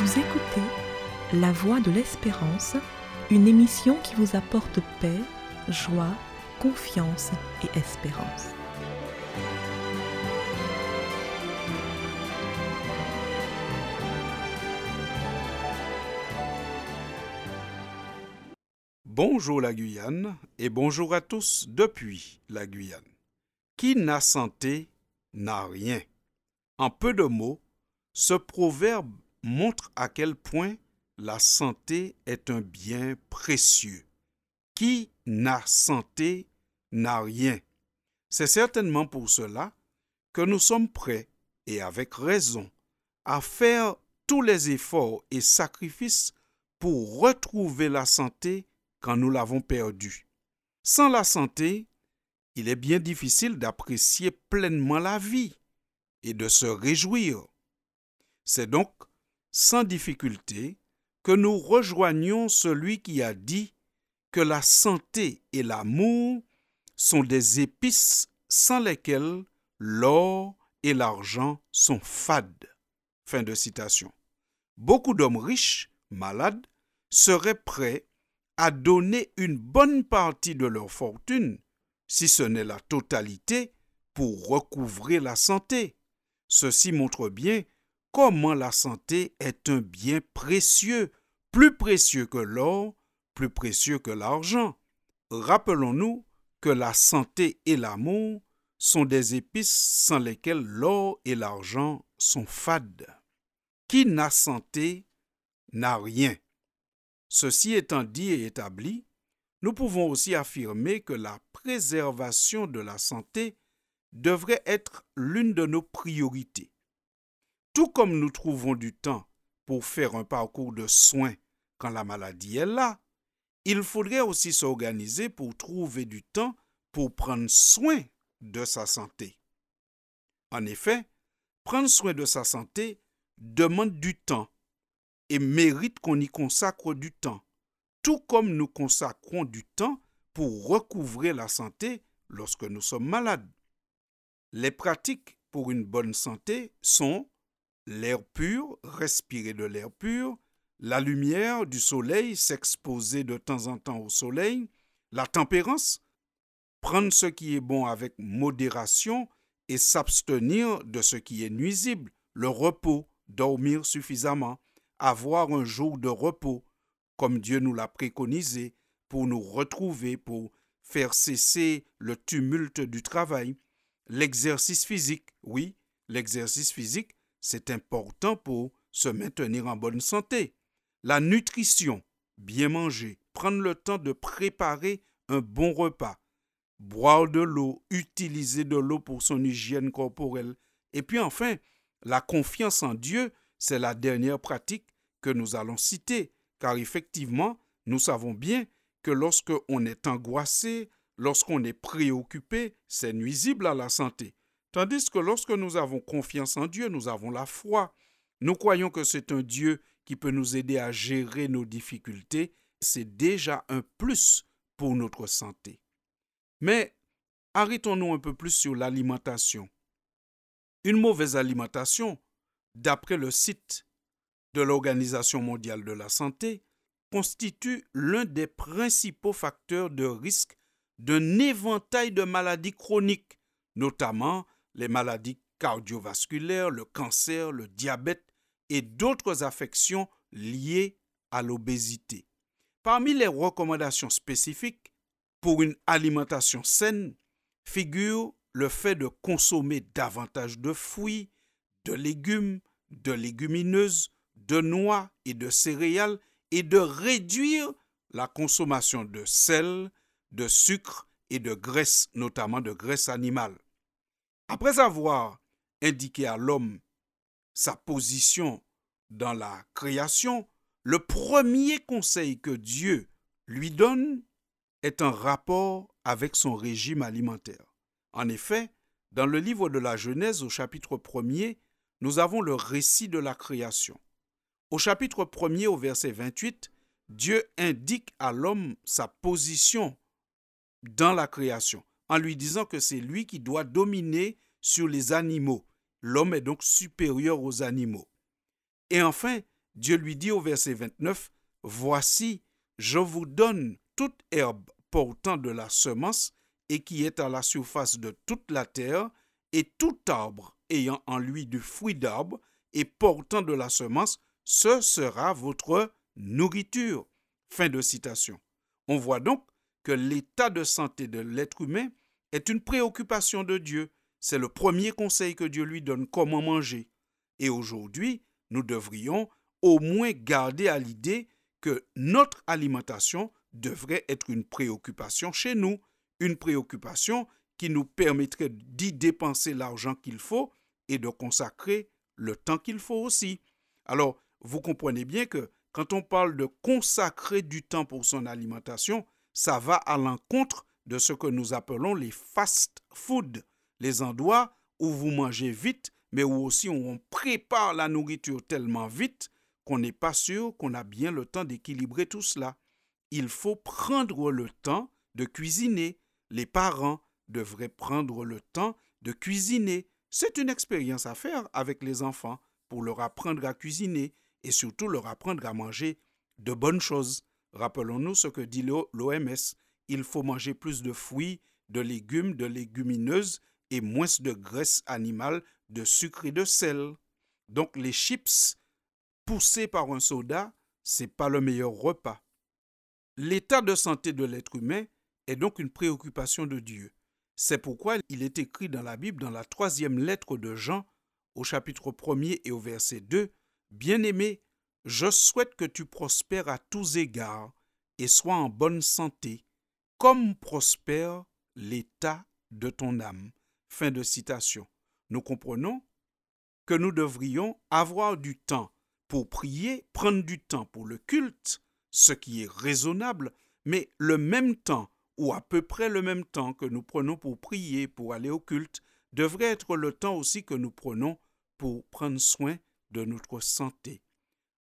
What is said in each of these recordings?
Vous écoutez La Voix de l'Espérance, une émission qui vous apporte paix, joie, confiance et espérance. Bonjour la Guyane et bonjour à tous depuis la Guyane. Qui n'a santé n'a rien. En peu de mots, ce proverbe montre à quel point la santé est un bien précieux. Qui n'a santé n'a rien. C'est certainement pour cela que nous sommes prêts, et avec raison, à faire tous les efforts et sacrifices pour retrouver la santé quand nous l'avons perdue. Sans la santé, il est bien difficile d'apprécier pleinement la vie et de se réjouir. C'est donc sans difficulté que nous rejoignons celui qui a dit que la santé et l'amour sont des épices sans lesquelles l'or et l'argent sont fades. Fin de citation. Beaucoup d'hommes riches, malades, seraient prêts à donner une bonne partie de leur fortune, si ce n'est la totalité, pour recouvrer la santé. Ceci montre bien comment la santé est un bien précieux, plus précieux que l'or, plus précieux que l'argent? Rappelons-nous que la santé et l'amour sont des épices sans lesquelles l'or et l'argent sont fades. Qui n'a santé n'a rien. Ceci étant dit et établi, nous pouvons aussi affirmer que la préservation de la santé devrait être l'une de nos priorités. Tout comme nous trouvons du temps pour faire un parcours de soins quand la maladie est là, il faudrait aussi s'organiser pour trouver du temps pour prendre soin de sa santé. En effet, prendre soin de sa santé demande du temps et mérite qu'on y consacre du temps, tout comme nous consacrons du temps pour recouvrer la santé lorsque nous sommes malades. Les pratiques pour une bonne santé sont l'air pur, respirer de l'air pur, la lumière du soleil, s'exposer de temps en temps au soleil, la tempérance, prendre ce qui est bon avec modération et s'abstenir de ce qui est nuisible, le repos, dormir suffisamment, avoir un jour de repos, comme Dieu nous l'a préconisé, pour nous retrouver, pour faire cesser le tumulte du travail, l'exercice physique, oui, l'exercice physique, c'est important pour se maintenir en bonne santé. La nutrition, bien manger, prendre le temps de préparer un bon repas, boire de l'eau, utiliser de l'eau pour son hygiène corporelle. Et puis enfin, la confiance en Dieu, c'est la dernière pratique que nous allons citer, car effectivement, nous savons bien que lorsque on est angoissé, lorsqu'on est préoccupé, c'est nuisible à la santé. Tandis que lorsque nous avons confiance en Dieu, nous avons la foi. Nous croyons que c'est un Dieu qui peut nous aider à gérer nos difficultés. C'est déjà un plus pour notre santé. Mais arrêtons-nous un peu plus sur l'alimentation. Une mauvaise alimentation, d'après le site de l'Organisation mondiale de la santé, constitue l'un des principaux facteurs de risque d'un éventail de maladies chroniques, notamment les maladies cardiovasculaires, le cancer, le diabète et d'autres affections liées à l'obésité. Parmi les recommandations spécifiques pour une alimentation saine figure le fait de consommer davantage de fruits, de légumes, de légumineuses, de noix et de céréales et de réduire la consommation de sel, de sucre et de graisse, notamment de graisse animale. Après avoir indiqué à l'homme sa position dans la création, le premier conseil que Dieu lui donne est en rapport avec son régime alimentaire. En effet, dans le livre de la Genèse au chapitre 1er, nous avons le récit de la création. Au chapitre 1er au verset 28, Dieu indique à l'homme sa position dans la création en lui disant que c'est lui qui doit dominer sur les animaux. L'homme est donc supérieur aux animaux. Et enfin, Dieu lui dit au verset 29, Voici, je vous donne toute herbe portant de la semence et qui est à la surface de toute la terre, et tout arbre ayant en lui du fruit d'arbre et portant de la semence, ce sera votre nourriture. Fin de citation. On voit donc que l'état de santé de l'être humain est une préoccupation de Dieu. C'est le premier conseil que Dieu lui donne, comment manger. Et aujourd'hui, nous devrions au moins garder à l'idée que notre alimentation devrait être une préoccupation chez nous, une préoccupation qui nous permettrait d'y dépenser l'argent qu'il faut et de consacrer le temps qu'il faut aussi. Alors, vous comprenez bien que quand on parle de consacrer du temps pour son alimentation, ça va à l'encontre de ce que nous appelons les fast food, les endroits où vous mangez vite, mais où aussi on prépare la nourriture tellement vite qu'on n'est pas sûr qu'on a bien le temps d'équilibrer tout cela. Il faut prendre le temps de cuisiner. Les parents devraient prendre le temps de cuisiner. C'est une expérience à faire avec les enfants pour leur apprendre à cuisiner et surtout leur apprendre à manger de bonnes choses. Rappelons-nous ce que dit l'OMS. Il faut manger plus de fruits, de légumes, de légumineuses et moins de graisse animale, de sucre et de sel. Donc les chips poussés par un soda, c'est pas le meilleur repas. L'état de santé de l'être humain est donc une préoccupation de Dieu. C'est pourquoi il est écrit dans la Bible, dans la troisième lettre de Jean, au chapitre 1er et au verset 2, Bien-aimé, je souhaite que tu prospères à tous égards et sois en bonne santé, comme prospère l'état de ton âme. Fin de citation. Nous comprenons que nous devrions avoir du temps pour prier, prendre du temps pour le culte, ce qui est raisonnable, mais le même temps, ou à peu près le même temps que nous prenons pour prier, pour aller au culte, devrait être le temps aussi que nous prenons pour prendre soin de notre santé.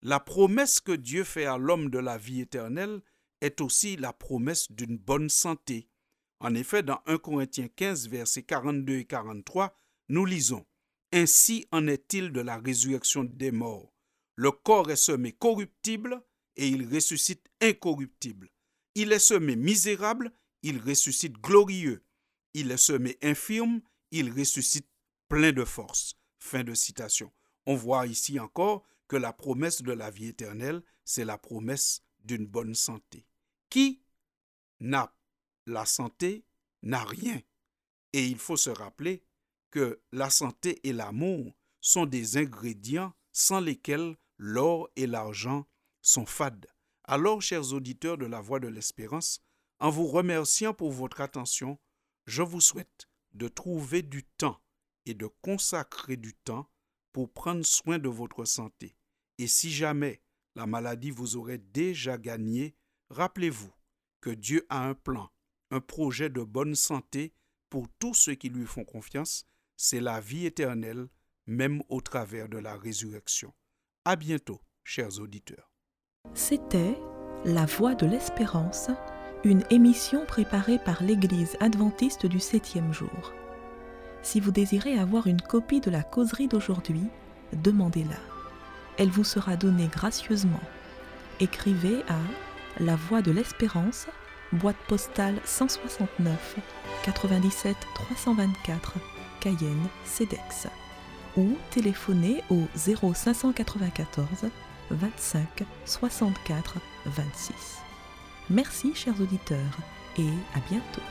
La promesse que Dieu fait à l'homme de la vie éternelle est aussi la promesse d'une bonne santé. En effet, dans 1 Corinthiens 15, versets 42 et 43, nous lisons Ainsi en est-il de la résurrection des morts. Le corps est semé corruptible et il ressuscite incorruptible. Il est semé misérable, il ressuscite glorieux. Il est semé infirme, il ressuscite plein de force. Fin de citation. On voit ici encore que la promesse de la vie éternelle, c'est la promesse d'une bonne santé. Qui n'a la santé n'a rien. Et il faut se rappeler que la santé et l'amour sont des ingrédients sans lesquels l'or et l'argent sont fades. Alors, chers auditeurs de la Voix de l'Espérance, en vous remerciant pour votre attention, je vous souhaite de trouver du temps et de consacrer du temps pour prendre soin de votre santé. Et si jamais la maladie vous aurait déjà gagné, rappelez-vous que Dieu a un plan, un projet de bonne santé pour tous ceux qui lui font confiance, c'est la vie éternelle, même au travers de la résurrection. À bientôt, chers auditeurs. C'était La Voix de l'Espérance, une émission préparée par l'Église adventiste du septième jour. Si vous désirez avoir une copie de la causerie d'aujourd'hui, demandez-la. Elle vous sera donnée gracieusement. Écrivez à La Voix de l'Espérance, boîte postale 169 97 324 Cayenne, CEDEX ou téléphonez au 0594 25 64 26. Merci chers auditeurs et à bientôt.